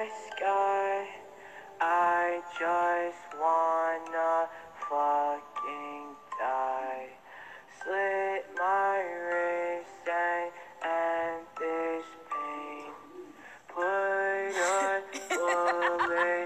sky, sky. I just wanna fucking die. Slit my wrist and end this pain. Put a bullet.